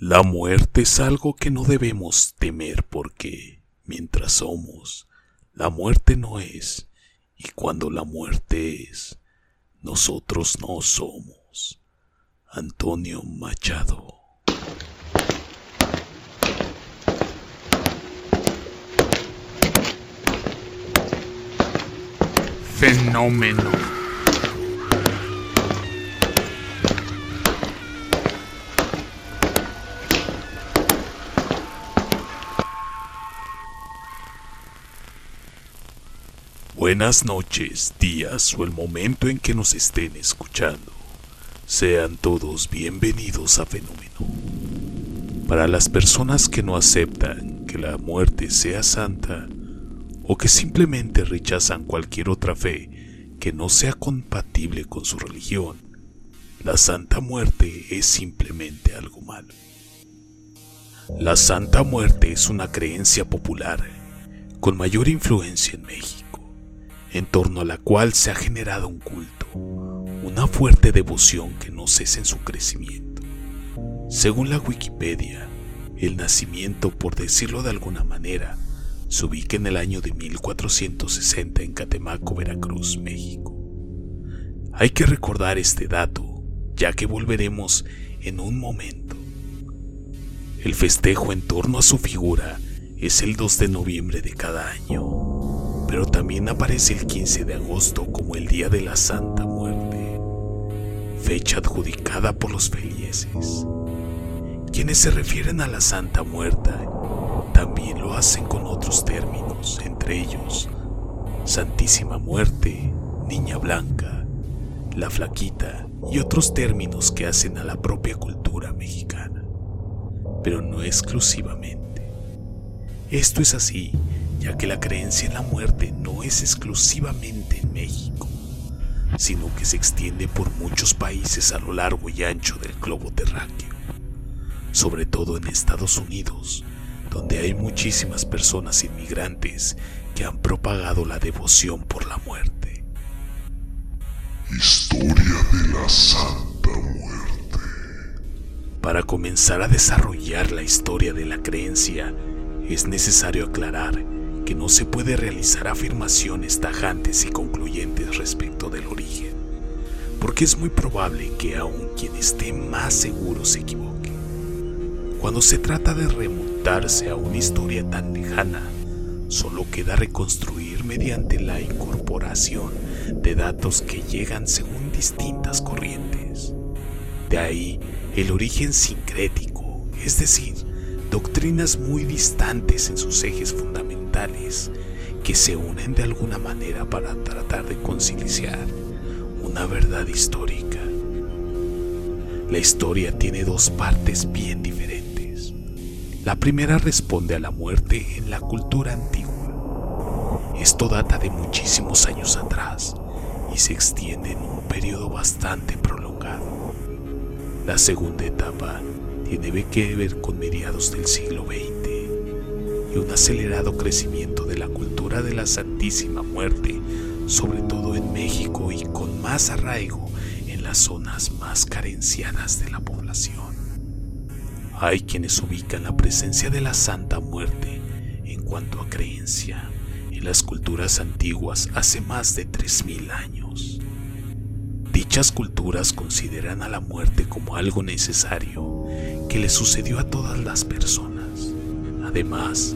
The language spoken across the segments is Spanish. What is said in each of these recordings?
La muerte es algo que no debemos temer porque, mientras somos, la muerte no es, y cuando la muerte es, nosotros no somos. Antonio Machado Fenómeno. Buenas noches, días o el momento en que nos estén escuchando. Sean todos bienvenidos a Fenómeno. Para las personas que no aceptan que la muerte sea santa o que simplemente rechazan cualquier otra fe que no sea compatible con su religión, la Santa Muerte es simplemente algo malo. La Santa Muerte es una creencia popular con mayor influencia en México en torno a la cual se ha generado un culto, una fuerte devoción que no cesa en su crecimiento. Según la Wikipedia, el nacimiento, por decirlo de alguna manera, se ubica en el año de 1460 en Catemaco, Veracruz, México. Hay que recordar este dato, ya que volveremos en un momento. El festejo en torno a su figura es el 2 de noviembre de cada año pero también aparece el 15 de agosto como el Día de la Santa Muerte, fecha adjudicada por los felieses. Quienes se refieren a la Santa Muerte también lo hacen con otros términos, entre ellos Santísima Muerte, Niña Blanca, La Flaquita y otros términos que hacen a la propia cultura mexicana, pero no exclusivamente. Esto es así ya que la creencia en la muerte no es exclusivamente en México, sino que se extiende por muchos países a lo largo y ancho del globo terráqueo, sobre todo en Estados Unidos, donde hay muchísimas personas inmigrantes que han propagado la devoción por la muerte. Historia de la Santa Muerte. Para comenzar a desarrollar la historia de la creencia, es necesario aclarar que no se puede realizar afirmaciones tajantes y concluyentes respecto del origen, porque es muy probable que aun quien esté más seguro se equivoque. Cuando se trata de remontarse a una historia tan lejana, solo queda reconstruir mediante la incorporación de datos que llegan según distintas corrientes. De ahí el origen sincrético, es decir, doctrinas muy distantes en sus ejes fundamentales que se unen de alguna manera para tratar de conciliar una verdad histórica. La historia tiene dos partes bien diferentes. La primera responde a la muerte en la cultura antigua. Esto data de muchísimos años atrás y se extiende en un periodo bastante prolongado. La segunda etapa tiene que ver con mediados del siglo XX y un acelerado crecimiento de la cultura de la Santísima Muerte, sobre todo en México y con más arraigo en las zonas más carenciadas de la población. Hay quienes ubican la presencia de la Santa Muerte en cuanto a creencia en las culturas antiguas hace más de 3.000 años. Dichas culturas consideran a la muerte como algo necesario que le sucedió a todas las personas Además,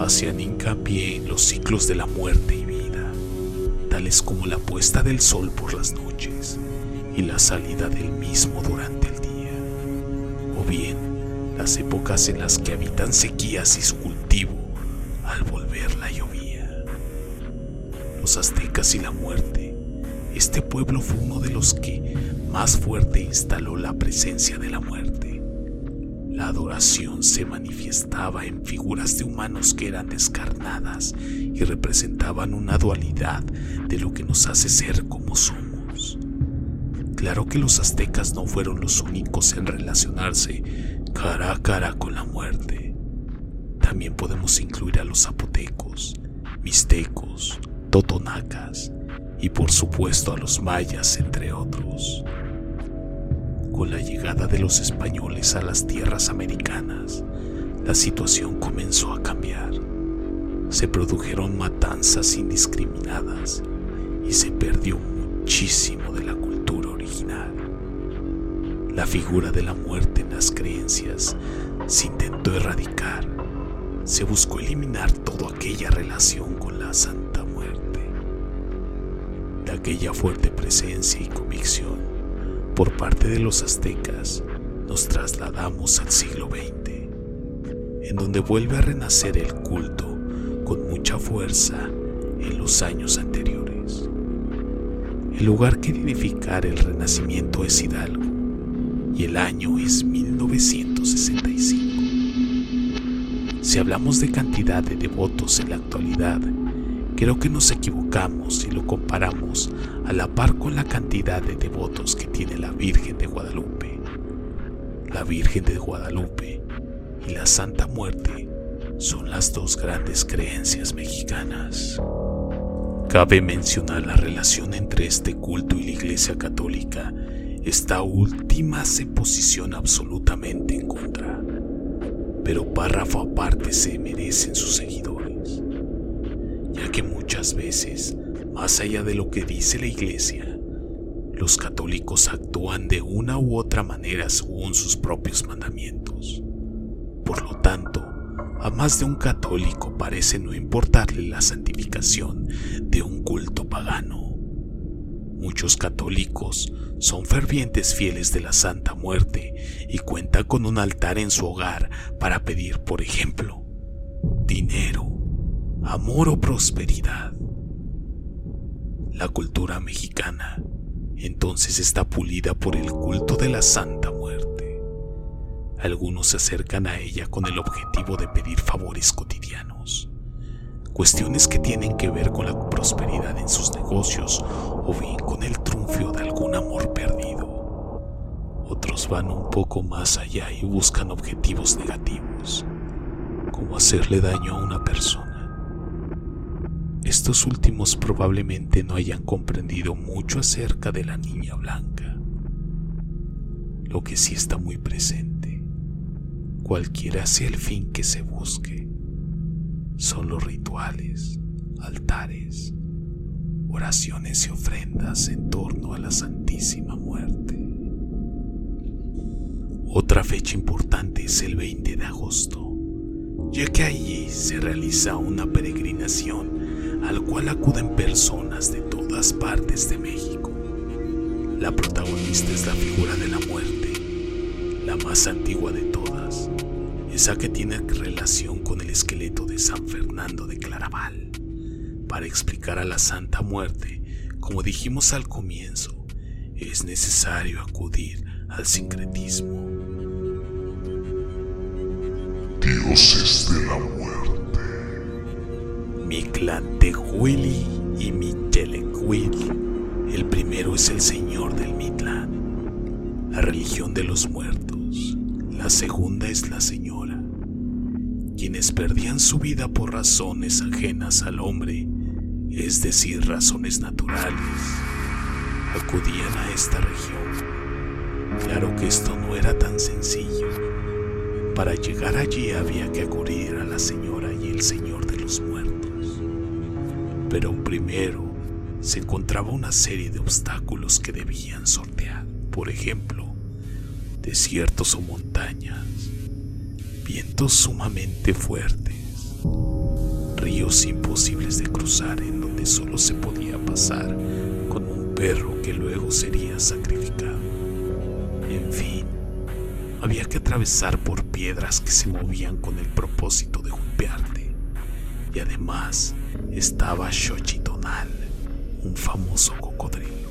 hacían hincapié en los ciclos de la muerte y vida, tales como la puesta del sol por las noches y la salida del mismo durante el día, o bien las épocas en las que habitan sequías y su cultivo al volver la llovía. Los aztecas y la muerte, este pueblo fue uno de los que más fuerte instaló la presencia de la muerte la adoración se manifestaba en figuras de humanos que eran descarnadas y representaban una dualidad de lo que nos hace ser como somos. Claro que los aztecas no fueron los únicos en relacionarse cara a cara con la muerte. También podemos incluir a los zapotecos, mixtecos, totonacas y por supuesto a los mayas, entre otros. Con la llegada de los españoles a las tierras americanas, la situación comenzó a cambiar. Se produjeron matanzas indiscriminadas y se perdió muchísimo de la cultura original. La figura de la muerte en las creencias se intentó erradicar. Se buscó eliminar toda aquella relación con la Santa Muerte. De aquella fuerte presencia y convicción por parte de los aztecas, nos trasladamos al siglo XX, en donde vuelve a renacer el culto con mucha fuerza en los años anteriores. El lugar que identificar el renacimiento es Hidalgo y el año es 1965. Si hablamos de cantidad de devotos en la actualidad, creo que nos equivocamos si lo comparamos a la par con la cantidad de devotos que tiene la Virgen de Guadalupe. La Virgen de Guadalupe y la Santa Muerte son las dos grandes creencias mexicanas. Cabe mencionar la relación entre este culto y la Iglesia Católica. Esta última se posiciona absolutamente en contra, pero párrafo aparte se merecen sus seguidores, que muchas veces, más allá de lo que dice la Iglesia, los católicos actúan de una u otra manera según sus propios mandamientos. Por lo tanto, a más de un católico parece no importarle la santificación de un culto pagano. Muchos católicos son fervientes fieles de la Santa Muerte y cuentan con un altar en su hogar para pedir, por ejemplo, dinero, amor o prosperidad. La cultura mexicana entonces está pulida por el culto de la Santa Muerte. Algunos se acercan a ella con el objetivo de pedir favores cotidianos, cuestiones que tienen que ver con la prosperidad en sus negocios o bien con el triunfo de algún amor perdido. Otros van un poco más allá y buscan objetivos negativos, como hacerle daño a una persona. Estos últimos probablemente no hayan comprendido mucho acerca de la niña blanca. Lo que sí está muy presente cualquiera sea el fin que se busque. Son los rituales, altares, oraciones y ofrendas en torno a la Santísima Muerte. Otra fecha importante es el 20 de agosto, ya que allí se realiza una peregrinación al cual acuden personas de todas partes de México. La protagonista es la figura de la muerte, la más antigua de todas, esa que tiene relación con el esqueleto de San Fernando de Claraval. Para explicar a la Santa Muerte, como dijimos al comienzo, es necesario acudir al sincretismo. Dioses de la muerte. Mictlantecuhtli y Michelecuhtli. El primero es el señor del Mitlán, la religión de los muertos. La segunda es la señora quienes perdían su vida por razones ajenas al hombre, es decir, razones naturales, acudían a esta región. Claro que esto no era tan sencillo. Para llegar allí había que acudir a la señora y el señor de los muertos. Pero primero se encontraba una serie de obstáculos que debían sortear. Por ejemplo, desiertos o montañas, vientos sumamente fuertes, ríos imposibles de cruzar en donde solo se podía pasar con un perro que luego sería sacrificado. En fin, había que atravesar por piedras que se movían con el propósito de golpearte. Y además estaba Xochitonal, un famoso cocodrilo.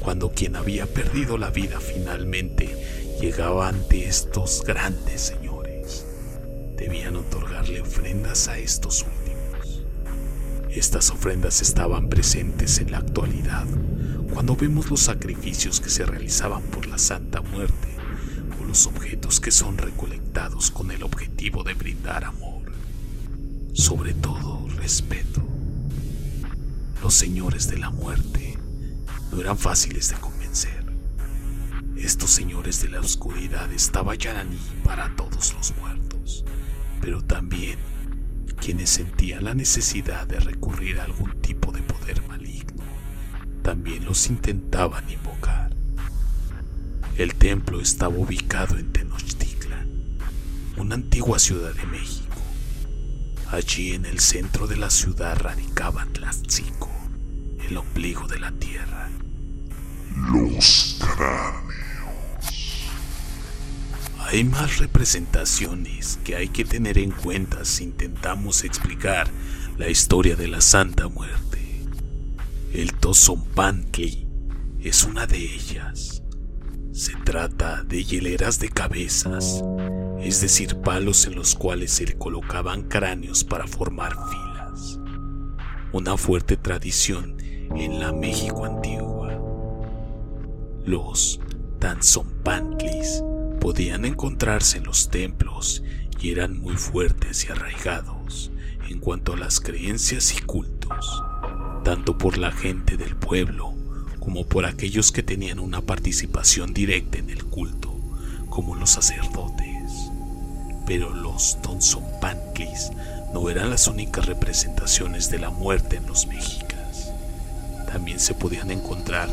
Cuando quien había perdido la vida finalmente llegaba ante estos grandes señores, debían otorgarle ofrendas a estos últimos. Estas ofrendas estaban presentes en la actualidad cuando vemos los sacrificios que se realizaban por la Santa Muerte o los objetos que son recolectados con el objetivo de brindar amor, sobre todo respeto. Los señores de la muerte no eran fáciles de convencer Estos señores de la oscuridad estaban allí para todos los muertos, pero también quienes sentían la necesidad de recurrir a algún tipo de poder maligno, también los intentaban invocar. El templo estaba ubicado en Tenochtitlan, una antigua ciudad de México. Allí en el centro de la ciudad radicaba Tlaxcico, el ombligo de la tierra. Los cráneos. Hay más representaciones que hay que tener en cuenta si intentamos explicar la historia de la Santa Muerte. El Tozompantli es una de ellas. Se trata de hileras de cabezas, es decir, palos en los cuales se colocaban cráneos para formar filas. Una fuerte tradición en la México antigua. Los Tanzompantlis podían encontrarse en los templos y eran muy fuertes y arraigados en cuanto a las creencias y cultos, tanto por la gente del pueblo como por aquellos que tenían una participación directa en el culto, como los sacerdotes. Pero los Tonzonpantlis no eran las únicas representaciones de la muerte en los mexicas. También se podían encontrar